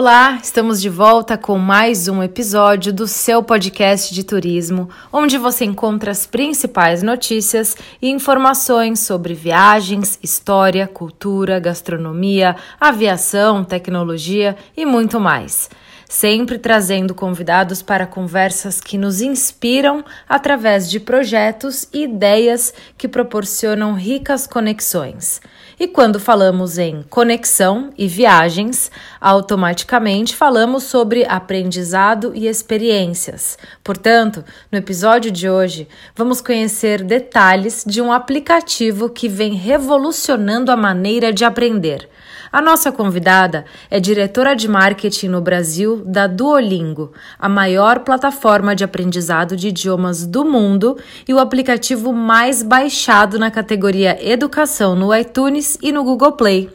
Olá, estamos de volta com mais um episódio do seu podcast de turismo, onde você encontra as principais notícias e informações sobre viagens, história, cultura, gastronomia, aviação, tecnologia e muito mais sempre trazendo convidados para conversas que nos inspiram através de projetos e ideias que proporcionam ricas conexões. E quando falamos em conexão e viagens, automaticamente falamos sobre aprendizado e experiências. Portanto, no episódio de hoje, vamos conhecer detalhes de um aplicativo que vem revolucionando a maneira de aprender. A nossa convidada é diretora de marketing no Brasil da Duolingo, a maior plataforma de aprendizado de idiomas do mundo e o aplicativo mais baixado na categoria Educação no iTunes e no Google Play.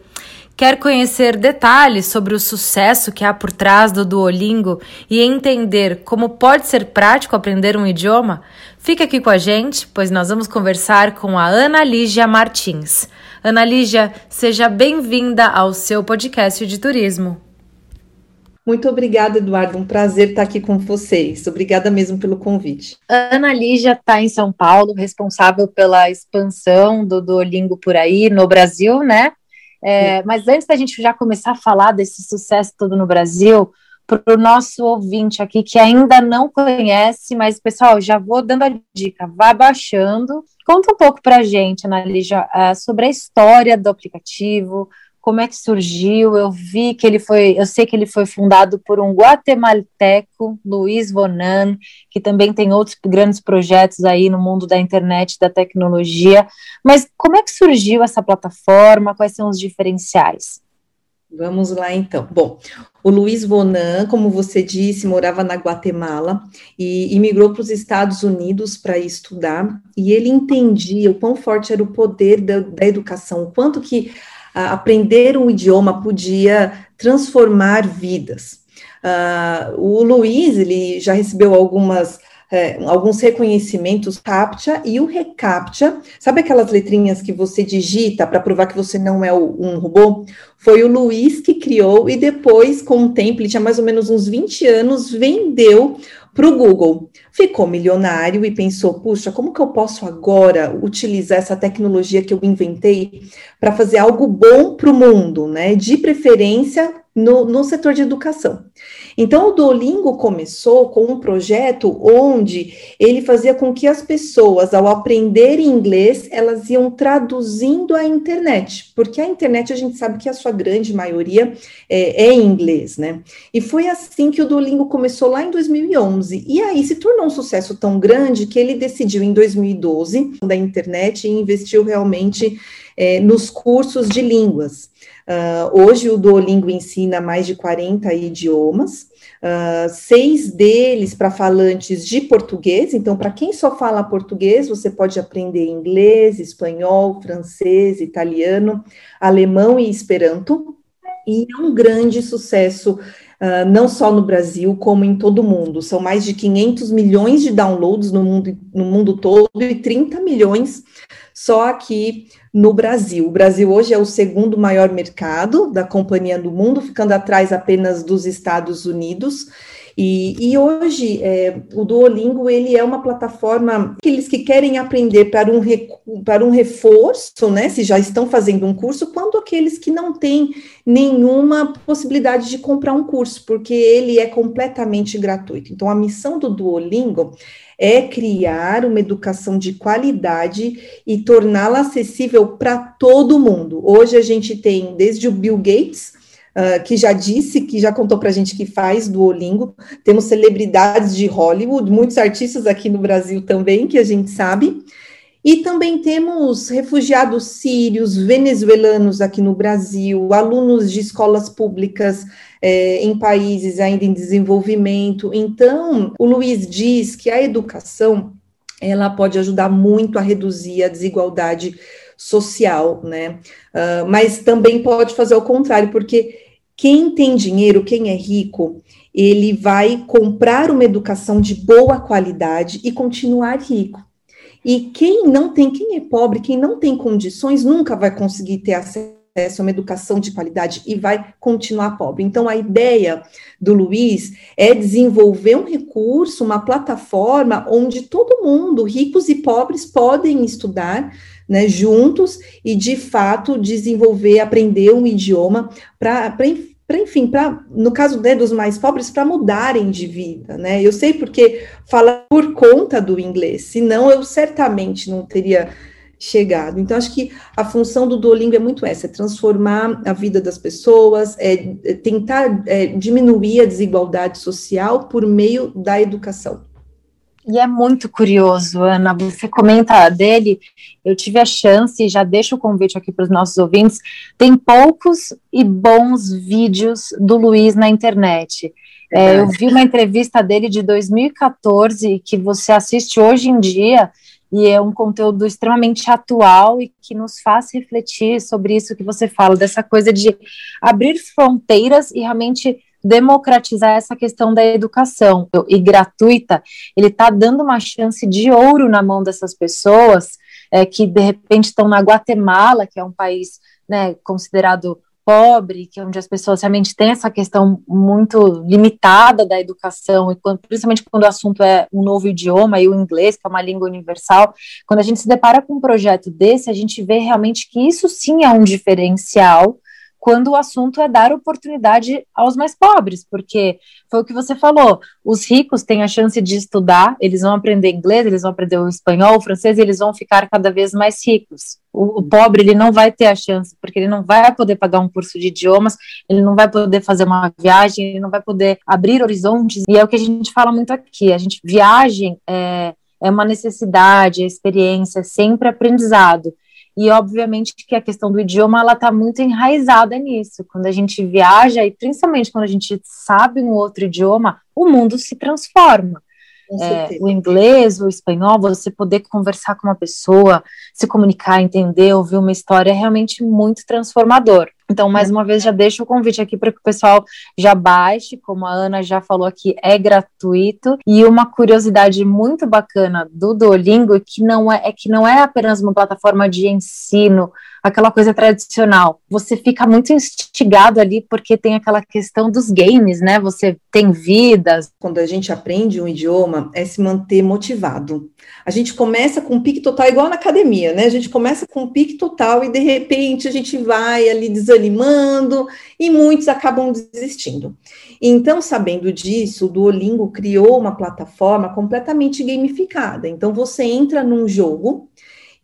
Quer conhecer detalhes sobre o sucesso que há por trás do Duolingo e entender como pode ser prático aprender um idioma? Fique aqui com a gente, pois nós vamos conversar com a Ana Lígia Martins. Ana Lígia, seja bem-vinda ao seu podcast de turismo. Muito obrigada, Eduardo. Um prazer estar aqui com vocês. Obrigada mesmo pelo convite. Ana Lígia está em São Paulo, responsável pela expansão do Duolingo por aí no Brasil, né? É, mas antes da gente já começar a falar desse sucesso todo no Brasil, para o nosso ouvinte aqui que ainda não conhece, mas pessoal, já vou dando a dica, vá baixando. Conta um pouco para a gente, Analígia, uh, sobre a história do aplicativo, como é que surgiu. Eu vi que ele foi, eu sei que ele foi fundado por um guatemalteco, Luiz Vonan, que também tem outros grandes projetos aí no mundo da internet, da tecnologia. Mas como é que surgiu essa plataforma? Quais são os diferenciais? Vamos lá então. Bom, o Luiz Vonan, como você disse, morava na Guatemala e imigrou para os Estados Unidos para estudar, e ele entendia o quão forte era o poder da, da educação, o quanto que aprender um idioma podia transformar vidas. Uh, o Luiz, ele já recebeu algumas é, alguns reconhecimentos CAPTCHA e o ReCAPTCHA, sabe aquelas letrinhas que você digita para provar que você não é um robô? Foi o Luiz que criou e depois, com o tempo, ele tinha mais ou menos uns 20 anos, vendeu para o Google. Ficou milionário e pensou: puxa, como que eu posso agora utilizar essa tecnologia que eu inventei para fazer algo bom para o mundo, né? De preferência no, no setor de educação. Então, o Duolingo começou com um projeto onde ele fazia com que as pessoas, ao aprenderem inglês, elas iam traduzindo a internet, porque a internet a gente sabe que a sua grande maioria é, é em inglês, né? E foi assim que o Duolingo começou lá em 2011. E aí se tornou um sucesso tão grande que ele decidiu em 2012 da internet e investiu realmente é, nos cursos de línguas. Uh, hoje o Duolingo ensina mais de 40 idiomas, uh, seis deles para falantes de português. Então, para quem só fala português, você pode aprender inglês, espanhol, francês, italiano, alemão e esperanto. E é um grande sucesso Uh, não só no Brasil, como em todo o mundo. São mais de 500 milhões de downloads no mundo, no mundo todo e 30 milhões só aqui no Brasil. O Brasil hoje é o segundo maior mercado da companhia do mundo, ficando atrás apenas dos Estados Unidos. E, e hoje é, o Duolingo ele é uma plataforma aqueles que querem aprender para um, para um reforço, né? Se já estão fazendo um curso, quanto aqueles que não têm nenhuma possibilidade de comprar um curso, porque ele é completamente gratuito. Então, a missão do Duolingo é criar uma educação de qualidade e torná-la acessível para todo mundo. Hoje a gente tem desde o Bill Gates, uh, que já disse, que já contou para a gente que faz Duolingo, temos celebridades de Hollywood, muitos artistas aqui no Brasil também, que a gente sabe, e também temos refugiados sírios, venezuelanos aqui no Brasil, alunos de escolas públicas é, em países ainda em desenvolvimento. Então, o Luiz diz que a educação ela pode ajudar muito a reduzir a desigualdade social, né? Uh, mas também pode fazer o contrário, porque quem tem dinheiro, quem é rico, ele vai comprar uma educação de boa qualidade e continuar rico. E quem não tem, quem é pobre, quem não tem condições, nunca vai conseguir ter acesso a uma educação de qualidade e vai continuar pobre. Então, a ideia do Luiz é desenvolver um recurso, uma plataforma onde todo mundo, ricos e pobres, podem estudar né, juntos e, de fato, desenvolver, aprender um idioma para para enfim, para no caso né, dos mais pobres, para mudarem de vida, né? Eu sei porque fala por conta do inglês, senão eu certamente não teria chegado. Então, acho que a função do Duolingo é muito essa, é transformar a vida das pessoas, é, é tentar é, diminuir a desigualdade social por meio da educação. E é muito curioso, Ana, você comenta dele, eu tive a chance, já deixo o convite aqui para os nossos ouvintes, tem poucos e bons vídeos do Luiz na internet. É, eu vi uma entrevista dele de 2014, que você assiste hoje em dia, e é um conteúdo extremamente atual e que nos faz refletir sobre isso que você fala, dessa coisa de abrir fronteiras e realmente democratizar essa questão da educação. E gratuita, ele está dando uma chance de ouro na mão dessas pessoas é, que de repente estão na Guatemala, que é um país né, considerado pobre, que é onde as pessoas realmente têm essa questão muito limitada da educação, e quando, principalmente quando o assunto é um novo idioma e o inglês, que é uma língua universal, quando a gente se depara com um projeto desse, a gente vê realmente que isso sim é um diferencial quando o assunto é dar oportunidade aos mais pobres, porque foi o que você falou, os ricos têm a chance de estudar, eles vão aprender inglês, eles vão aprender o espanhol, o francês, e eles vão ficar cada vez mais ricos. O, o, pobre, ele não vai ter a chance, porque ele não vai poder pagar um curso de idiomas, ele não vai poder fazer uma viagem, ele não vai poder abrir horizontes, e é o que a gente fala muito aqui, a gente, viagem é, é uma necessidade, é experiência, é sempre aprendizado, e obviamente que a questão do idioma ela está muito enraizada nisso. Quando a gente viaja e principalmente quando a gente sabe um outro idioma, o mundo se transforma. É, o inglês, o espanhol, você poder conversar com uma pessoa, se comunicar, entender, ouvir uma história é realmente muito transformador. Então, mais uma vez, já deixo o convite aqui para que o pessoal já baixe, como a Ana já falou aqui, é gratuito. E uma curiosidade muito bacana do Duolingo que não é, é que não é apenas uma plataforma de ensino aquela coisa tradicional. Você fica muito instigado ali porque tem aquela questão dos games, né? Você tem vidas. Quando a gente aprende um idioma, é se manter motivado. A gente começa com um pique total, igual na academia, né? A gente começa com um pique total e de repente a gente vai ali desanimando e muitos acabam desistindo. Então, sabendo disso, o Duolingo criou uma plataforma completamente gamificada. Então, você entra num jogo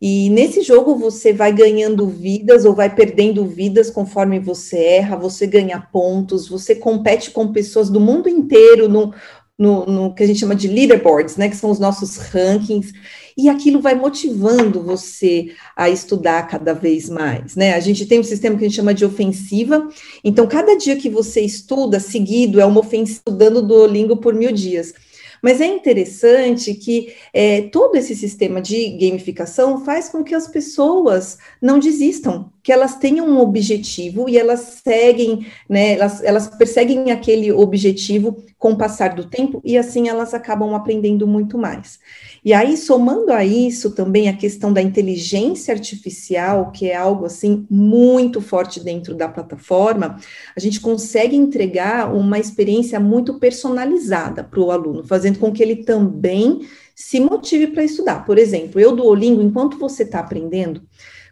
e nesse jogo você vai ganhando vidas ou vai perdendo vidas conforme você erra, você ganha pontos, você compete com pessoas do mundo inteiro no, no, no, que a gente chama de leaderboards, né, que são os nossos rankings, e aquilo vai motivando você a estudar cada vez mais, né? A gente tem um sistema que a gente chama de ofensiva, então cada dia que você estuda seguido é uma ofensiva dando Duolingo por mil dias. Mas é interessante que é, todo esse sistema de gamificação faz com que as pessoas não desistam, que elas tenham um objetivo e elas seguem, né, elas, elas perseguem aquele objetivo com o passar do tempo e assim elas acabam aprendendo muito mais. E aí, somando a isso também a questão da inteligência artificial, que é algo assim muito forte dentro da plataforma, a gente consegue entregar uma experiência muito personalizada para o aluno, fazendo com que ele também se motive para estudar. Por exemplo, eu do Olingo, enquanto você está aprendendo,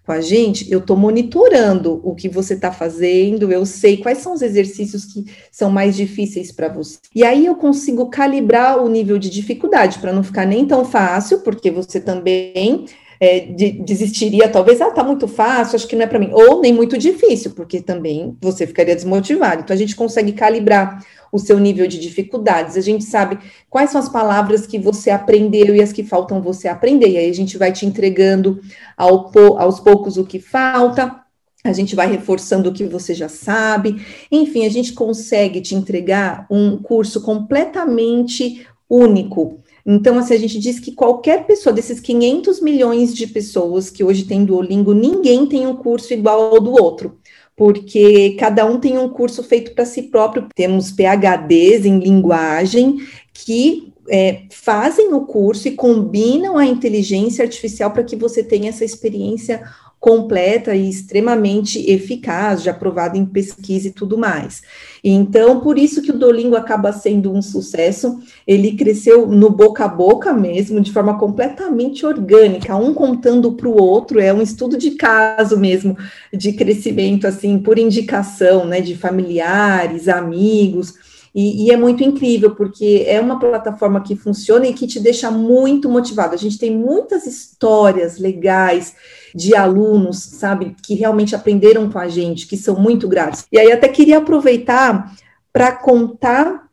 com a gente, eu estou monitorando o que você está fazendo, eu sei quais são os exercícios que são mais difíceis para você. E aí eu consigo calibrar o nível de dificuldade para não ficar nem tão fácil, porque você também é, de, desistiria, talvez, ah, tá muito fácil, acho que não é para mim, ou nem muito difícil, porque também você ficaria desmotivado. Então a gente consegue calibrar o seu nível de dificuldades. A gente sabe quais são as palavras que você aprendeu e as que faltam você aprender. E aí a gente vai te entregando ao, aos poucos o que falta. A gente vai reforçando o que você já sabe. Enfim, a gente consegue te entregar um curso completamente único Então, assim, a gente diz que qualquer pessoa, desses 500 milhões de pessoas que hoje tem Duolingo, ninguém tem um curso igual ao do outro porque cada um tem um curso feito para si próprio. Temos PhDs em linguagem que é, fazem o curso e combinam a inteligência artificial para que você tenha essa experiência completa e extremamente eficaz, já aprovado em pesquisa e tudo mais. Então, por isso que o Dolingo acaba sendo um sucesso, ele cresceu no boca a boca mesmo, de forma completamente orgânica, um contando para o outro, é um estudo de caso mesmo, de crescimento, assim, por indicação, né, de familiares, amigos, e, e, é muito incrível, porque é uma plataforma que funciona e que te deixa muito motivado. A gente tem muitas histórias legais de alunos, sabe, que realmente aprenderam com a gente, que são muito gratos. E aí até queria aproveitar para contar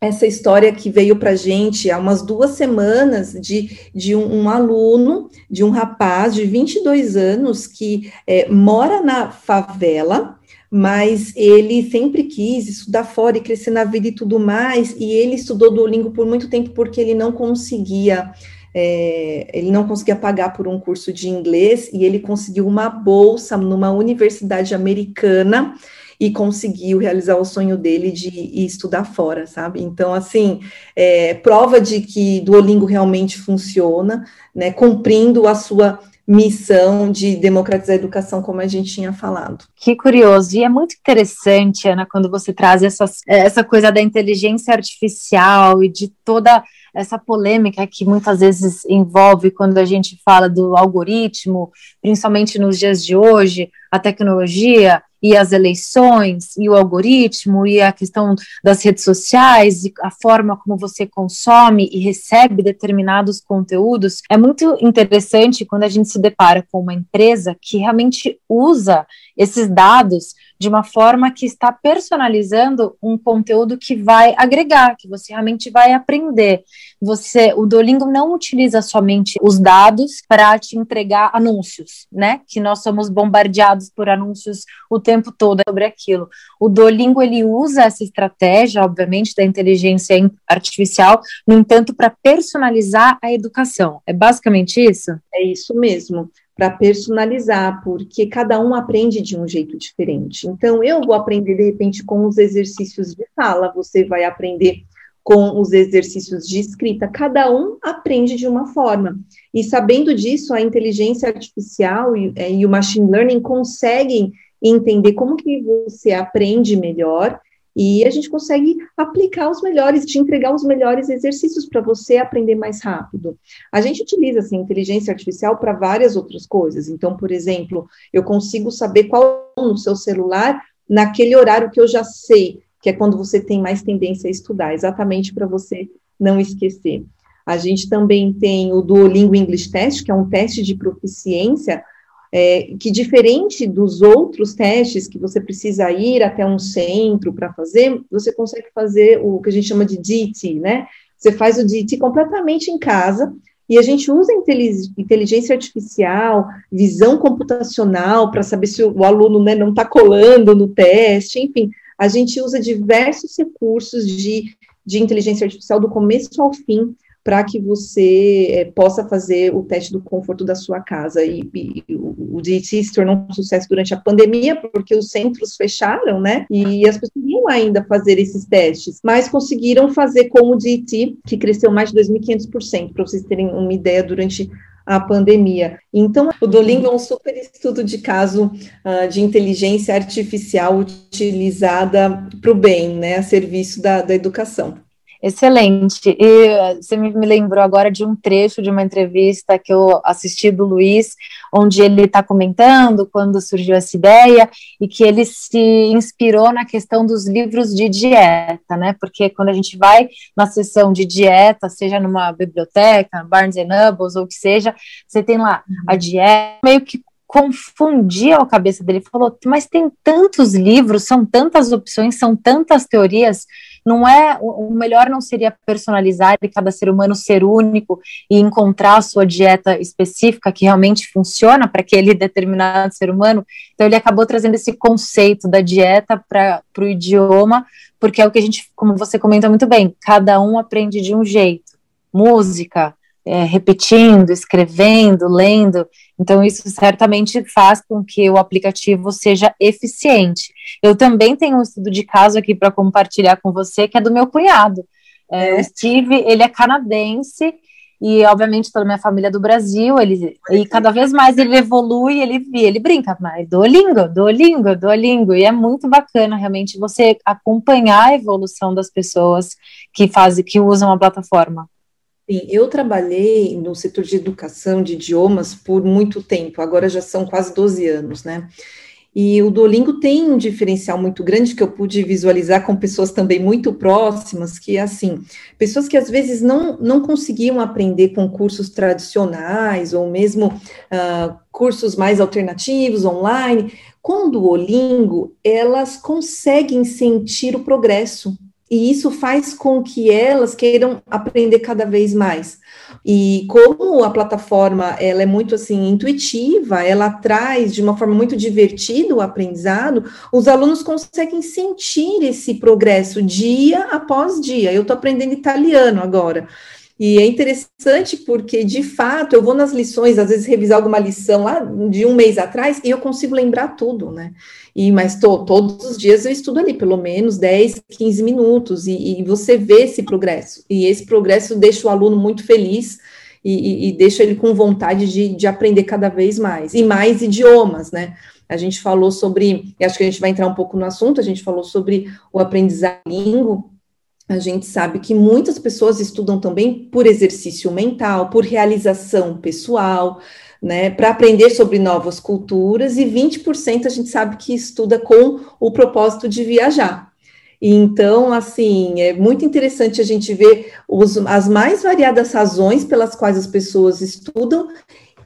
essa história que veio para a gente há umas duas semanas de, de um, um, aluno, de um rapaz de 22 anos que é, mora na favela, mas ele sempre quis estudar fora e crescer na vida e tudo mais, e ele estudou Duolingo por muito tempo porque ele não conseguia é, ele não conseguia pagar por um curso de inglês e ele conseguiu uma bolsa numa universidade americana e conseguiu realizar o sonho dele de ir estudar fora, sabe? Então, assim, é, prova de que Duolingo realmente funciona, né? Cumprindo a sua missão de democratizar a educação, como a gente tinha falado. Que curioso, e é muito interessante, Ana, quando você traz essas, essa coisa da inteligência artificial e de toda essa polêmica que muitas vezes envolve quando a gente fala do algoritmo, principalmente nos dias de hoje, a tecnologia e as eleições e o algoritmo e a questão das redes sociais e a forma como você consome e recebe determinados conteúdos, é muito interessante quando a gente se depara com uma empresa que realmente usa esses dados de uma forma que está personalizando um conteúdo que vai agregar, que você realmente vai aprender. Você, o Duolingo não utiliza somente os dados para te entregar anúncios, né? Que nós somos bombardeados por anúncios o tempo todo sobre aquilo. O Duolingo ele usa essa estratégia, obviamente, da inteligência artificial, no entanto, para personalizar a educação. É basicamente isso? É isso mesmo para personalizar, porque cada um aprende de um jeito diferente. Então, eu vou aprender, de repente, com os exercícios de fala, você vai aprender com os exercícios de escrita. Cada um aprende de uma forma. E sabendo disso, a inteligência artificial e, é, e o machine learning conseguem entender como que você aprende melhor e a gente consegue aplicar os melhores, te entregar os melhores exercícios para você aprender mais rápido. A gente utiliza assim, inteligência artificial para várias outras coisas. Então, por exemplo, eu consigo saber qual no seu celular naquele horário que eu já sei, que é quando você tem mais tendência a estudar, exatamente para você não esquecer. A gente também tem o Duolingo English Test, que é um teste de proficiência é, que diferente dos outros testes que você precisa ir até um centro para fazer, você consegue fazer o que a gente chama de DT, né? Você faz o DT completamente em casa, e a gente usa inteligência artificial, visão computacional, para saber se o aluno né, não está colando no teste, enfim, a gente usa diversos recursos de, de inteligência artificial do começo ao fim para que você é, possa fazer o teste do conforto da sua casa. E, e o, o se tornou um sucesso durante a pandemia, porque os centros fecharam, né? E as pessoas iam ainda fazer esses testes, mas conseguiram fazer com o DT, que cresceu mais de 2.500%, para vocês terem uma ideia durante a pandemia. Então, o Duolingo é um super estudo de caso uh, de inteligência artificial utilizada para o bem, né, a serviço da, da educação. Excelente. E eh, você me lembrou agora de um trecho de uma entrevista que eu assisti do Luiz, onde ele está comentando quando surgiu essa ideia e que ele se inspirou na questão dos livros de dieta, né? Porque quando a gente vai na sessão de dieta, seja numa biblioteca, Barnes Noble ou o que seja, você tem lá a uhum. dieta, meio que confundia a cabeça dele, falou, mas tem tantos livros, são tantas opções, são tantas teorias, não é o melhor não seria personalizar e cada ser humano ser único e encontrar a sua dieta específica que realmente funciona para aquele determinado ser humano. Então ele acabou trazendo esse conceito da dieta para o idioma, porque é o que a gente, como você comenta muito bem, cada um aprende de um jeito. música, é, repetindo, escrevendo, lendo. Então, isso certamente faz com que o aplicativo seja eficiente. Eu também tenho um estudo de caso aqui para compartilhar com você, que é do meu cunhado. É, é. O Steve, ele é canadense e obviamente toda a minha família é do Brasil, ele e cada vez mais ele evolui, ele ele brinca, mas Duolingo, Duolingo, Duolingo, e é muito bacana realmente você acompanhar a evolução das pessoas que fazem, que usam a plataforma. Sim, eu trabalhei no setor de educação de idiomas por muito tempo, agora já são quase 12 anos, né? E o Duolingo tem um diferencial muito grande que eu pude visualizar com pessoas também muito próximas, que é assim, pessoas que às vezes não, não conseguiam aprender com cursos tradicionais ou mesmo uh, cursos mais alternativos, online, com o Duolingo, elas conseguem sentir o progresso, e isso faz com que elas queiram aprender cada vez mais. E como a plataforma ela é muito assim intuitiva, ela traz de uma forma muito divertida o aprendizado, os alunos conseguem sentir esse progresso dia após dia. Eu estou aprendendo italiano agora. E é interessante porque, de fato, eu vou nas lições, às vezes revisar alguma lição lá de um mês atrás e eu consigo lembrar tudo, né? E, mas tô, todos os dias eu estudo ali, pelo menos 10, 15 minutos, e, e você vê esse progresso. E esse progresso deixa o aluno muito feliz e, e, e deixa ele com vontade de, de aprender cada vez mais, e mais idiomas, né? A gente falou sobre, acho que a gente vai entrar um pouco no assunto, a gente falou sobre o aprendizado língua, a gente sabe que muitas pessoas estudam também por exercício mental, por realização pessoal, né, para aprender sobre novas culturas, e 20% a gente sabe que estuda com o propósito de viajar. Então, assim, é muito interessante a gente ver os, as mais variadas razões pelas quais as pessoas estudam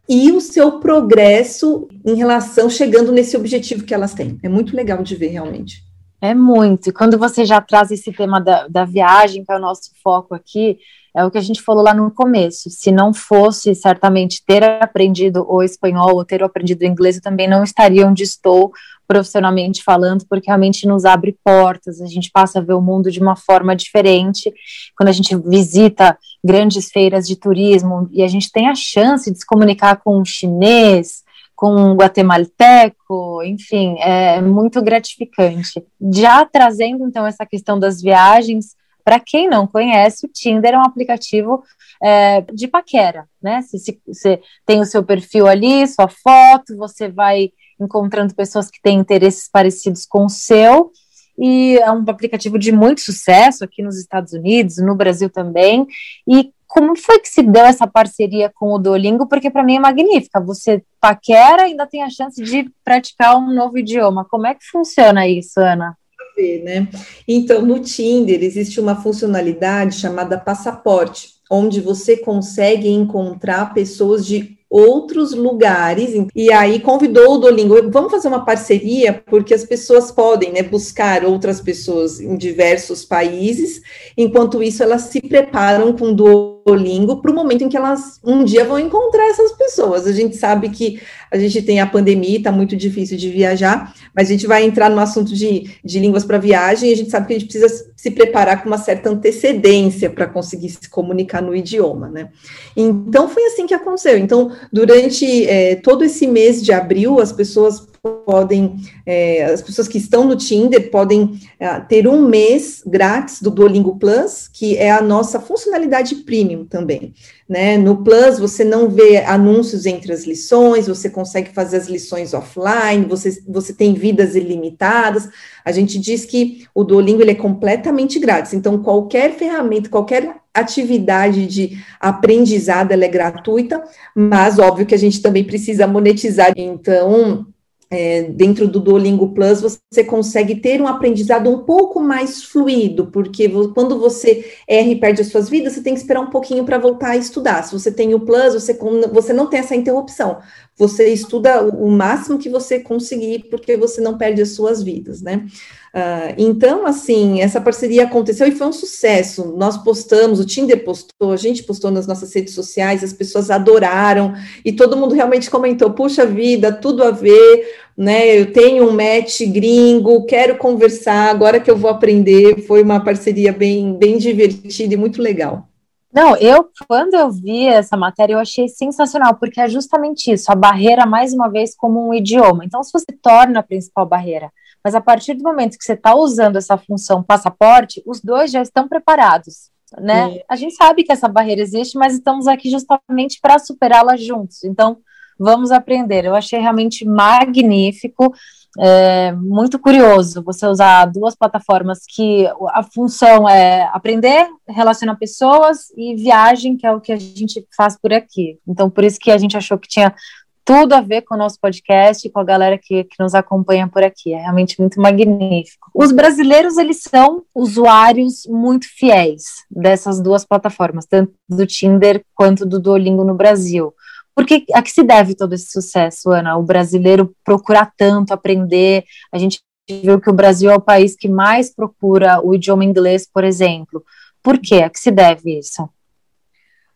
e o seu progresso em relação chegando nesse objetivo que elas têm. É muito legal de ver, realmente. É muito. E quando você já traz esse tema da, da viagem, que é o nosso foco aqui, é o que a gente falou lá no começo. Se não fosse certamente ter aprendido o espanhol ou ter aprendido o inglês, eu também não estaria onde estou profissionalmente falando, porque realmente nos abre portas, a gente passa a ver o mundo de uma forma diferente. Quando a gente visita grandes feiras de turismo e a gente tem a chance de se comunicar com um chinês, com um guatemalteco, enfim, é muito gratificante. Já trazendo então essa questão das viagens, para quem não conhece, o Tinder é um aplicativo é, de paquera, né? Você tem o seu perfil ali, sua foto, você vai encontrando pessoas que têm interesses parecidos com o seu, e é um aplicativo de muito sucesso aqui nos Estados Unidos, no Brasil também, e como foi que se deu essa parceria com o Duolingo? Porque para mim é magnífica. Você paquera ainda tem a chance de praticar um novo idioma. Como é que funciona isso, Ana? Né? Então, no Tinder existe uma funcionalidade chamada passaporte, onde você consegue encontrar pessoas de outros lugares. E aí convidou o Duolingo, vamos fazer uma parceria, porque as pessoas podem né, buscar outras pessoas em diversos países, enquanto isso elas se preparam com o Duolingo para o momento em que elas um dia vão encontrar essas pessoas. A gente sabe que a gente tem a pandemia, está muito difícil de viajar, mas a gente vai entrar no assunto de, de línguas para viagem e a gente sabe que a gente precisa se preparar com uma certa antecedência para conseguir se comunicar no idioma, né? Então foi assim que aconteceu. Então, durante é, todo esse mês de abril, as pessoas podem, é, as pessoas que estão no Tinder podem é, ter um mês grátis do Duolingo Plus, que é a nossa funcionalidade premium também. Né? No Plus, você não vê anúncios entre as lições, você consegue fazer as lições offline, você, você tem vidas ilimitadas. A gente diz que o Duolingo ele é completamente grátis, então qualquer ferramenta, qualquer atividade de aprendizado ela é gratuita, mas óbvio que a gente também precisa monetizar. Então, é, dentro do Duolingo Plus, você consegue ter um aprendizado um pouco mais fluido, porque quando você erra e perde as suas vidas, você tem que esperar um pouquinho para voltar a estudar. Se você tem o Plus, você, você não tem essa interrupção. Você estuda o máximo que você conseguir, porque você não perde as suas vidas, né? Uh, então, assim, essa parceria aconteceu e foi um sucesso. Nós postamos, o Tinder postou, a gente postou nas nossas redes sociais, as pessoas adoraram e todo mundo realmente comentou: puxa vida, tudo a ver, né? Eu tenho um match gringo, quero conversar, agora que eu vou aprender. Foi uma parceria bem, bem divertida e muito legal. Não, eu, quando eu vi essa matéria, eu achei sensacional, porque é justamente isso, a barreira, mais uma vez, como um idioma. Então, se você torna a principal barreira, mas a partir do momento que você está usando essa função passaporte, os dois já estão preparados, né? A gente sabe que essa barreira existe, mas estamos aqui justamente para superá-la juntos. Então, vamos aprender. Eu achei realmente magnífico é muito curioso você usar duas plataformas que a função é aprender, relacionar pessoas e viagem, que é o que a gente faz por aqui. Então, por isso que a gente achou que tinha tudo a ver com o nosso podcast e com a galera que, que nos acompanha por aqui. É realmente muito magnífico. Os brasileiros, eles são usuários muito fiéis dessas duas plataformas, tanto do Tinder quanto do Duolingo no Brasil. Porque a que se deve todo esse sucesso, Ana? O brasileiro procurar tanto aprender, a gente viu que o Brasil é o país que mais procura o idioma inglês, por exemplo. Por quê? A que se deve isso?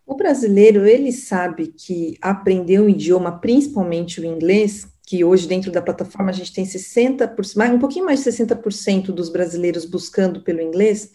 O brasileiro, ele sabe que aprender um idioma, principalmente o inglês, que hoje dentro da plataforma a gente tem 60%, um pouquinho mais de 60% dos brasileiros buscando pelo inglês,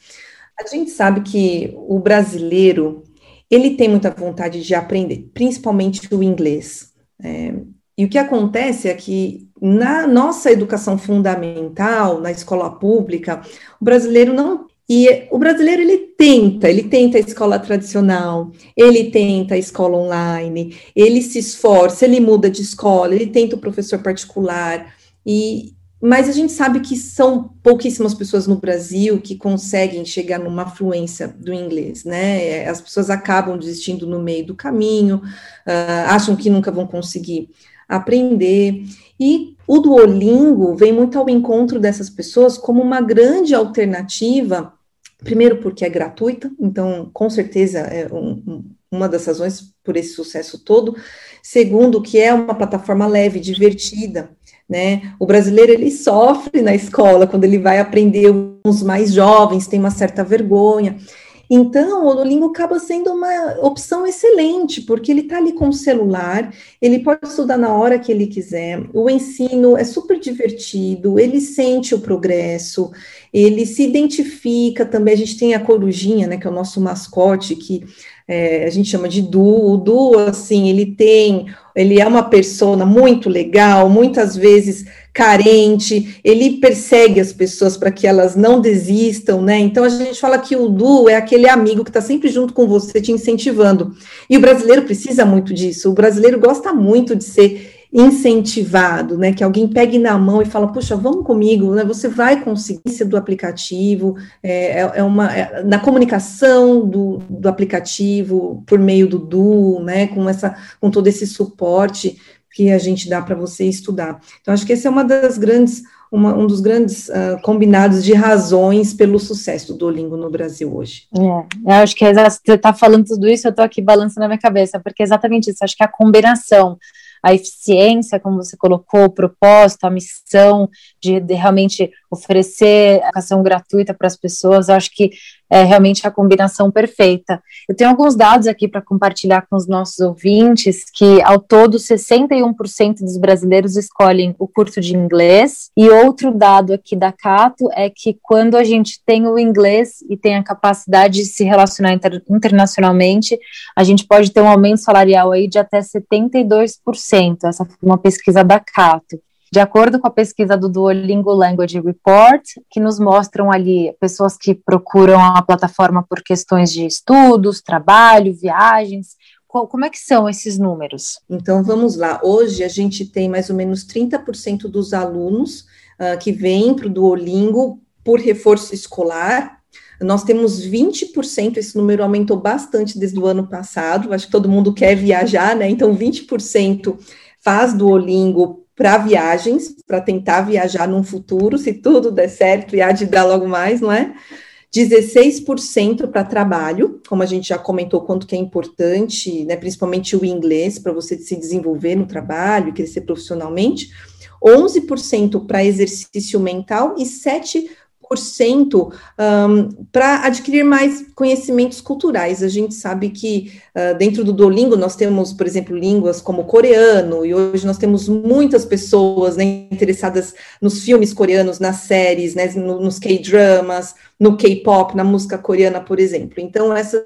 a gente sabe que o brasileiro, ele tem muita vontade de aprender, principalmente o inglês. É, e o que acontece é que na nossa educação fundamental, na escola pública, o brasileiro não e o brasileiro ele tenta, ele tenta a escola tradicional, ele tenta a escola online, ele se esforça, ele muda de escola, ele tenta o professor particular e mas a gente sabe que são pouquíssimas pessoas no Brasil que conseguem chegar numa fluência do inglês, né? As pessoas acabam desistindo no meio do caminho, uh, acham que nunca vão conseguir aprender. E o Duolingo vem muito ao encontro dessas pessoas como uma grande alternativa, primeiro porque é gratuita, então com certeza é um, uma das razões por esse sucesso todo. Segundo, que é uma plataforma leve, divertida né? O brasileiro ele sofre na escola quando ele vai aprender os mais jovens, tem uma certa vergonha. Então, o Duolingo acaba sendo uma opção excelente, porque ele está ali com o celular, ele pode estudar na hora que ele quiser, o ensino é super divertido, ele sente o progresso, ele se identifica também. A gente tem a corujinha, né, que é o nosso mascote, que é, a gente chama de Du. O Du, assim, ele tem ele é uma pessoa muito legal, muitas vezes carente, ele persegue as pessoas para que elas não desistam, né? Então a gente fala que o Du é aquele amigo que está sempre junto com você, te incentivando. E o brasileiro precisa muito disso. O brasileiro gosta muito de ser incentivado, né? Que alguém pegue na mão e fala, puxa, vamos comigo, né? Você vai conseguir ser do aplicativo, é, é, é uma é, na comunicação do, do aplicativo por meio do Du, né? Com essa, com todo esse suporte que a gente dá para você estudar. Então, acho que esse é uma das grandes uma, um dos grandes uh, combinados de razões pelo sucesso do Duolingo no Brasil hoje. É, eu acho que você está falando tudo isso, eu estou aqui balançando na minha cabeça, porque é exatamente isso, acho que a combinação a eficiência, como você colocou, o propósito, a missão de, de realmente oferecer educação gratuita para as pessoas, acho que é realmente a combinação perfeita. Eu tenho alguns dados aqui para compartilhar com os nossos ouvintes, que ao todo 61% dos brasileiros escolhem o curso de inglês, e outro dado aqui da Cato é que quando a gente tem o inglês e tem a capacidade de se relacionar inter internacionalmente, a gente pode ter um aumento salarial aí de até 72%, essa foi uma pesquisa da Cato de acordo com a pesquisa do Duolingo Language Report, que nos mostram ali pessoas que procuram a plataforma por questões de estudos, trabalho, viagens. Como é que são esses números? Então, vamos lá. Hoje a gente tem mais ou menos 30% dos alunos uh, que vêm para o Duolingo por reforço escolar, nós temos 20%, esse número aumentou bastante desde o ano passado, acho que todo mundo quer viajar, né? Então, 20% faz Duolingo para viagens, para tentar viajar num futuro, se tudo der certo e há de dar logo mais, não é? 16% para trabalho, como a gente já comentou, quanto que é importante, né, principalmente o inglês, para você se desenvolver no trabalho, crescer profissionalmente, 11% para exercício mental e 7% 100% um, para adquirir mais conhecimentos culturais. A gente sabe que uh, dentro do Duolingo nós temos, por exemplo, línguas como coreano, e hoje nós temos muitas pessoas né, interessadas nos filmes coreanos, nas séries, né, no, nos K-dramas, no K-pop, na música coreana, por exemplo. Então, essas,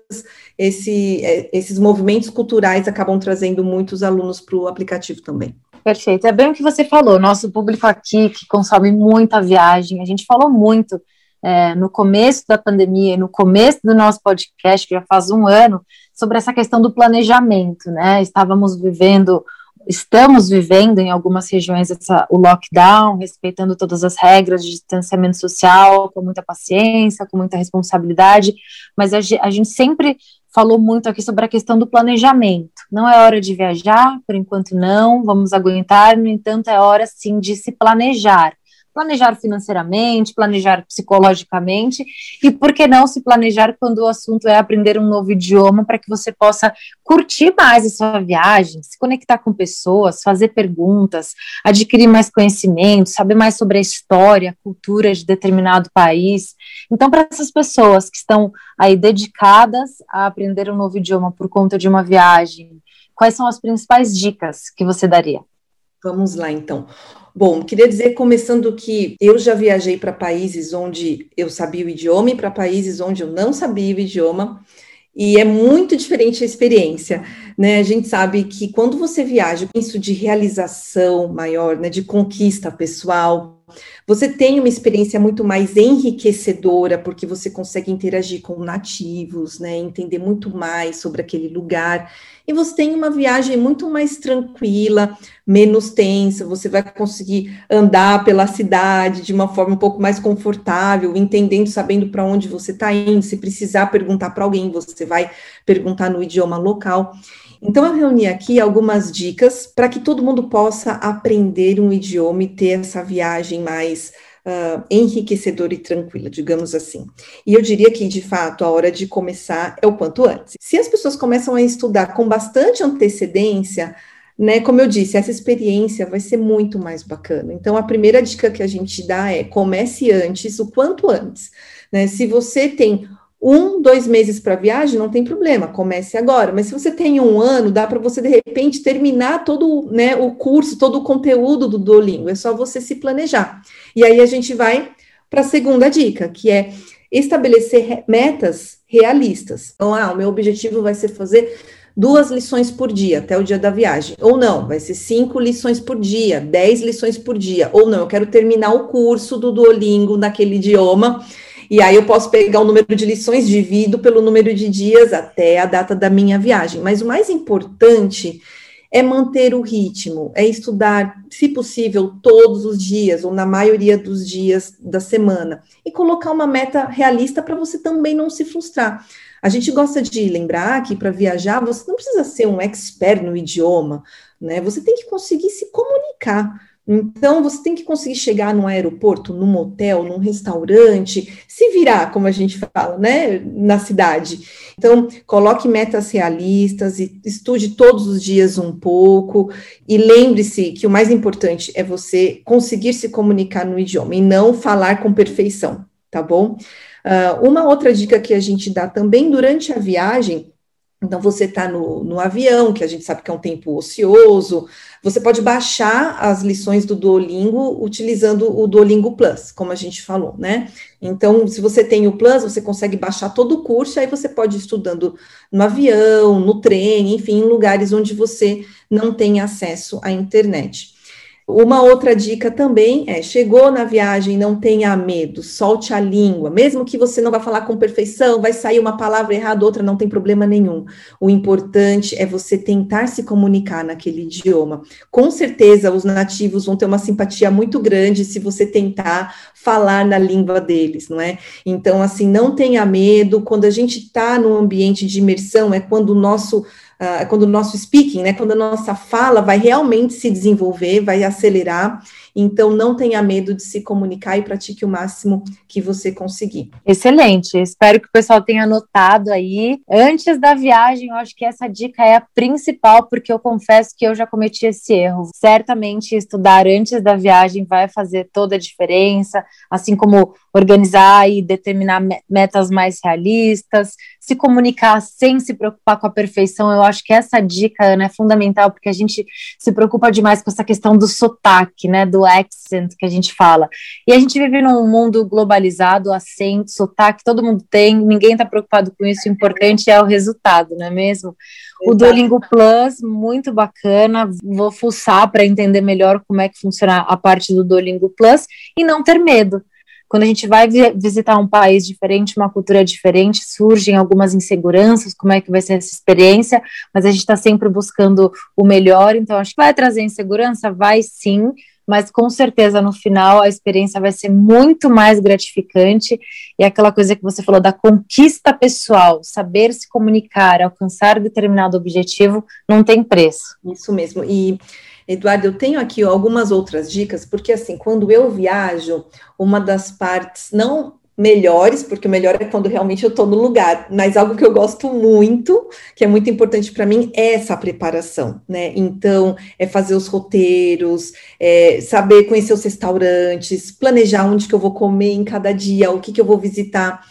esse, é, esses movimentos culturais acabam trazendo muitos alunos para o aplicativo também. Perfeito. É bem o que você falou. Nosso público aqui, que consome muita viagem, a gente falou muito é, no começo da pandemia, no começo do nosso podcast, que já faz um ano, sobre essa questão do planejamento, né? Estávamos vivendo, estamos vivendo em algumas regiões essa, o lockdown, respeitando todas as regras de distanciamento social, com muita paciência, com muita responsabilidade, mas a, a gente sempre falou muito aqui sobre a questão do planejamento. Não é hora de viajar, por enquanto não, vamos aguentar, no entanto, é hora sim de se planejar planejar financeiramente, planejar psicologicamente e por que não se planejar quando o assunto é aprender um novo idioma para que você possa curtir mais a sua viagem, se conectar com pessoas, fazer perguntas, adquirir mais conhecimento, saber mais sobre a história, a cultura de determinado país. Então, para essas pessoas que estão aí dedicadas a aprender um novo idioma por conta de uma viagem, quais são as principais dicas que você daria? Vamos lá, então. Bom, queria dizer, começando que eu já viajei para países onde eu sabia o idioma e para países onde eu não sabia o idioma, e é muito diferente a experiência, né? A gente sabe que quando você viaja, isso de realização maior, né, de conquista pessoal, você tem uma experiência muito mais enriquecedora, porque você consegue interagir com nativos, né, entender muito mais sobre aquele lugar, e você tem uma viagem muito mais tranquila, menos tensa, você vai conseguir andar pela cidade de uma forma um pouco mais confortável, entendendo, sabendo para onde você está indo, se precisar perguntar para alguém, você vai perguntar no idioma local. Então, eu reuni aqui algumas dicas para que todo mundo possa aprender um idioma e ter essa viagem mais uh, enriquecedora e tranquila, digamos assim. E eu diria que, de fato, a hora de começar é o quanto antes. Se as pessoas começam a estudar com bastante antecedência, né, como eu disse, essa experiência vai ser muito mais bacana. Então, a primeira dica que a gente dá é comece antes, o quanto antes. Né? Se você tem um, dois meses para viagem, não tem problema, comece agora. Mas se você tem um ano, dá para você, de repente, terminar todo né, o curso, todo o conteúdo do Duolingo. É só você se planejar. E aí a gente vai para a segunda dica, que é estabelecer metas realistas. Então, ah, o meu objetivo vai ser fazer duas lições por dia até o dia da viagem. Ou não, vai ser cinco lições por dia, dez lições por dia. Ou não, eu quero terminar o curso do Duolingo naquele idioma e aí eu posso pegar o número de lições, divido pelo número de dias até a data da minha viagem. Mas o mais importante é manter o ritmo, é estudar, se possível, todos os dias, ou na maioria dos dias da semana, e colocar uma meta realista para você também não se frustrar. A gente gosta de lembrar que para viajar você não precisa ser um expert no idioma, né? Você tem que conseguir se comunicar. Então, você tem que conseguir chegar no aeroporto, num hotel, num restaurante, se virar, como a gente fala, né, na cidade. Então, coloque metas realistas e estude todos os dias um pouco. E lembre-se que o mais importante é você conseguir se comunicar no idioma e não falar com perfeição, tá bom? Uh, uma outra dica que a gente dá também durante a viagem então, você está no, no, avião, que a gente sabe que é um tempo ocioso, você pode baixar as lições do Duolingo utilizando o Duolingo Plus, como a gente falou, né? Então, se você tem o Plus, você consegue baixar todo o curso, aí você pode ir estudando no avião, no trem, enfim, em lugares onde você não tem acesso à internet. Uma outra dica também é: chegou na viagem, não tenha medo, solte a língua. Mesmo que você não vá falar com perfeição, vai sair uma palavra errada, outra, não tem problema nenhum. O importante é você tentar se comunicar naquele idioma. Com certeza, os nativos vão ter uma simpatia muito grande se você tentar falar na língua deles, não é? Então, assim, não tenha medo. Quando a gente está no ambiente de imersão, é quando o nosso uh, quando o nosso speaking, né, quando a nossa fala vai realmente se desenvolver, vai acelerar. Então, não tenha medo de se comunicar e pratique o máximo que você conseguir. Excelente. Espero que o pessoal tenha anotado aí. Antes da viagem, eu acho que essa dica é a principal, porque eu confesso que eu já cometi esse erro. Certamente, estudar antes da viagem vai fazer toda a diferença, assim como organizar e determinar metas mais realistas, se comunicar sem se preocupar com a perfeição. Eu acho que essa dica, Ana, é fundamental, porque a gente se preocupa demais com essa questão do sotaque, né, do accent que a gente fala. E a gente vive num mundo globalizado, acento, sotaque, todo mundo tem, ninguém está preocupado com isso, o importante é o resultado, não é mesmo? O Duolingo Plus, muito bacana, vou fuçar para entender melhor como é que funciona a parte do Duolingo Plus e não ter medo quando a gente vai visitar um país diferente, uma cultura diferente, surgem algumas inseguranças, como é que vai ser essa experiência, mas a gente está sempre buscando o melhor, então acho que vai trazer insegurança? Vai sim, mas com certeza no final a experiência vai ser muito mais gratificante e aquela coisa que você falou da conquista pessoal, saber se comunicar, alcançar determinado objetivo, não tem preço. Isso mesmo. E Eduardo, eu tenho aqui algumas outras dicas, porque assim, quando eu viajo, uma das partes não melhores, porque o melhor é quando realmente eu estou no lugar, mas algo que eu gosto muito, que é muito importante para mim, é essa preparação, né? Então, é fazer os roteiros, é saber conhecer os restaurantes, planejar onde que eu vou comer em cada dia, o que que eu vou visitar.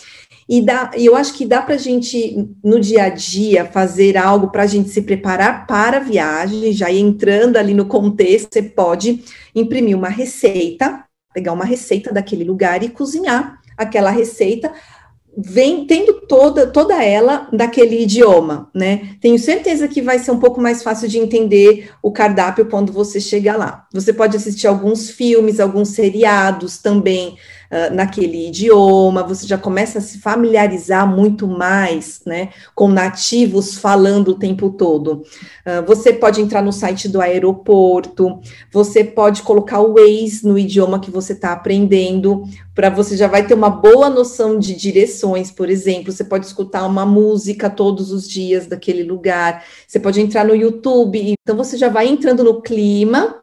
E dá, eu acho que dá para a gente, no dia a dia, fazer algo para a gente se preparar para a viagem, já entrando ali no contexto, você pode imprimir uma receita, pegar uma receita daquele lugar e cozinhar aquela receita vem tendo toda toda ela daquele idioma, né? Tenho certeza que vai ser um pouco mais fácil de entender o cardápio quando você chega lá. Você pode assistir alguns filmes, alguns seriados também uh, naquele idioma, você já começa a se familiarizar muito mais, né, com nativos falando o tempo todo. Uh, você pode entrar no site do aeroporto, você pode colocar o Waze no idioma que você está aprendendo, para você já vai ter uma boa noção de direções, por exemplo, você pode escutar uma música todos os dias daquele lugar, você pode entrar no YouTube, então você já vai entrando no clima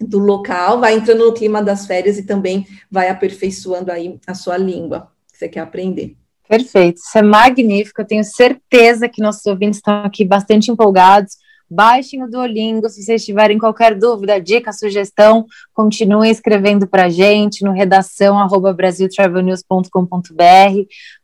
do local, vai entrando no clima das férias e também vai aperfeiçoando aí a sua língua que você quer aprender. Perfeito, isso é magnífico. Eu tenho certeza que nossos ouvintes estão aqui bastante empolgados. Baixem o Duolingo, se vocês tiverem qualquer dúvida, dica, sugestão, continuem escrevendo para a gente no redação arroba.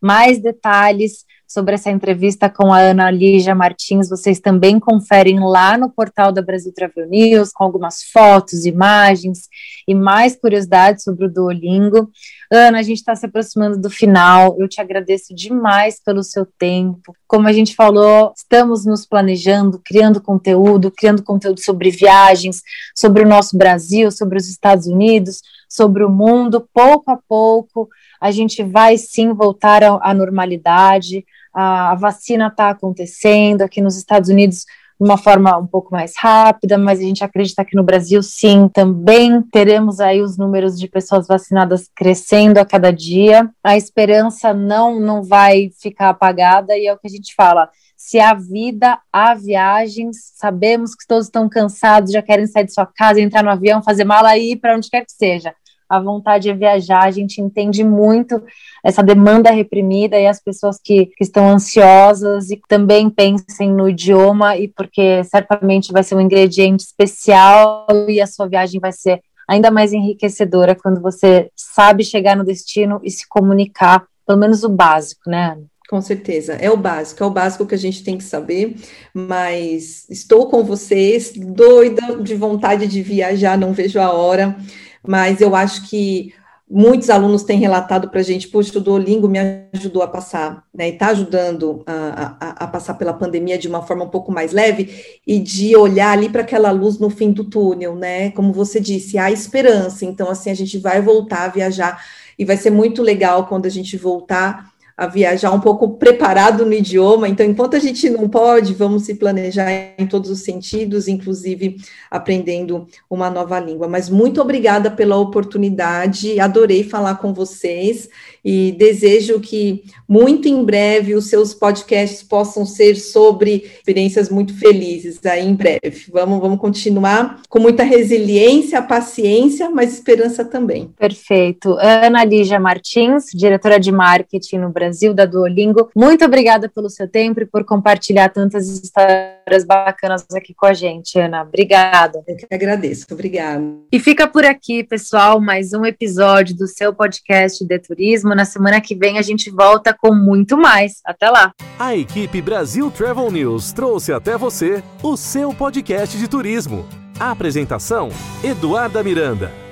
Mais detalhes sobre essa entrevista com a Ana Lígia Martins, vocês também conferem lá no portal da Brasil Travel News, com algumas fotos, imagens e mais curiosidades sobre o Duolingo. Ana, a gente está se aproximando do final, eu te agradeço demais pelo seu tempo. Como a gente falou, estamos nos planejando, criando conteúdo, criando conteúdo sobre viagens, sobre o nosso Brasil, sobre os Estados Unidos, sobre o mundo, pouco a pouco a gente vai sim voltar à normalidade a, vacina está acontecendo aqui nos Estados Unidos de uma forma um pouco mais rápida, mas a gente acredita que no Brasil, sim, também teremos aí os números de pessoas vacinadas crescendo a cada dia. A esperança não, não vai ficar apagada e é o que a gente fala. Se há vida, há viagens, sabemos que todos estão cansados, já querem sair de sua casa, entrar no avião, fazer mala e ir para onde quer que seja. A vontade é viajar, a gente entende muito essa demanda reprimida e as pessoas que, que estão ansiosas e também pensem no idioma e porque certamente vai ser um ingrediente especial e a sua viagem vai ser ainda mais enriquecedora quando você sabe chegar no destino e se comunicar, pelo menos o básico, né, Com certeza, é o básico, é o básico que a gente tem que saber, mas estou com vocês, doida de vontade de viajar, não vejo a hora mas eu acho que muitos alunos têm relatado para a gente, puxa, o Duolingo me ajudou a passar, né, e está ajudando a, a, a, passar pela pandemia de uma forma um pouco mais leve, e de olhar ali para aquela luz no fim do túnel, né, como você disse, há esperança, então, assim, a gente vai voltar a viajar, e vai ser muito legal quando a gente voltar a viajar um pouco preparado no idioma. Então, enquanto a gente não pode, vamos se planejar em todos os sentidos, inclusive aprendendo uma nova língua. Mas muito obrigada pela oportunidade, adorei falar com vocês e desejo que muito em breve os seus podcasts possam ser sobre experiências muito felizes aí em breve. Vamos, vamos continuar com muita resiliência, paciência, mas esperança também. Perfeito. Ana Lígia Martins, diretora de marketing no Brasil da Duolingo. Muito obrigada pelo seu tempo e por compartilhar tantas histórias bacanas aqui com a gente, Ana. Obrigada. Eu que agradeço. Obrigada. E fica por aqui, pessoal, mais um episódio do seu podcast de turismo. Na semana que vem a gente volta com muito mais. Até lá. A equipe Brasil Travel News trouxe até você o seu podcast de turismo. A apresentação: Eduarda Miranda.